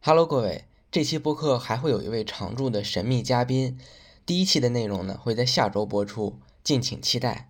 hello 各位这期播客还会有一位常驻的神秘嘉宾第一期的内容呢会在下周播出敬请期待。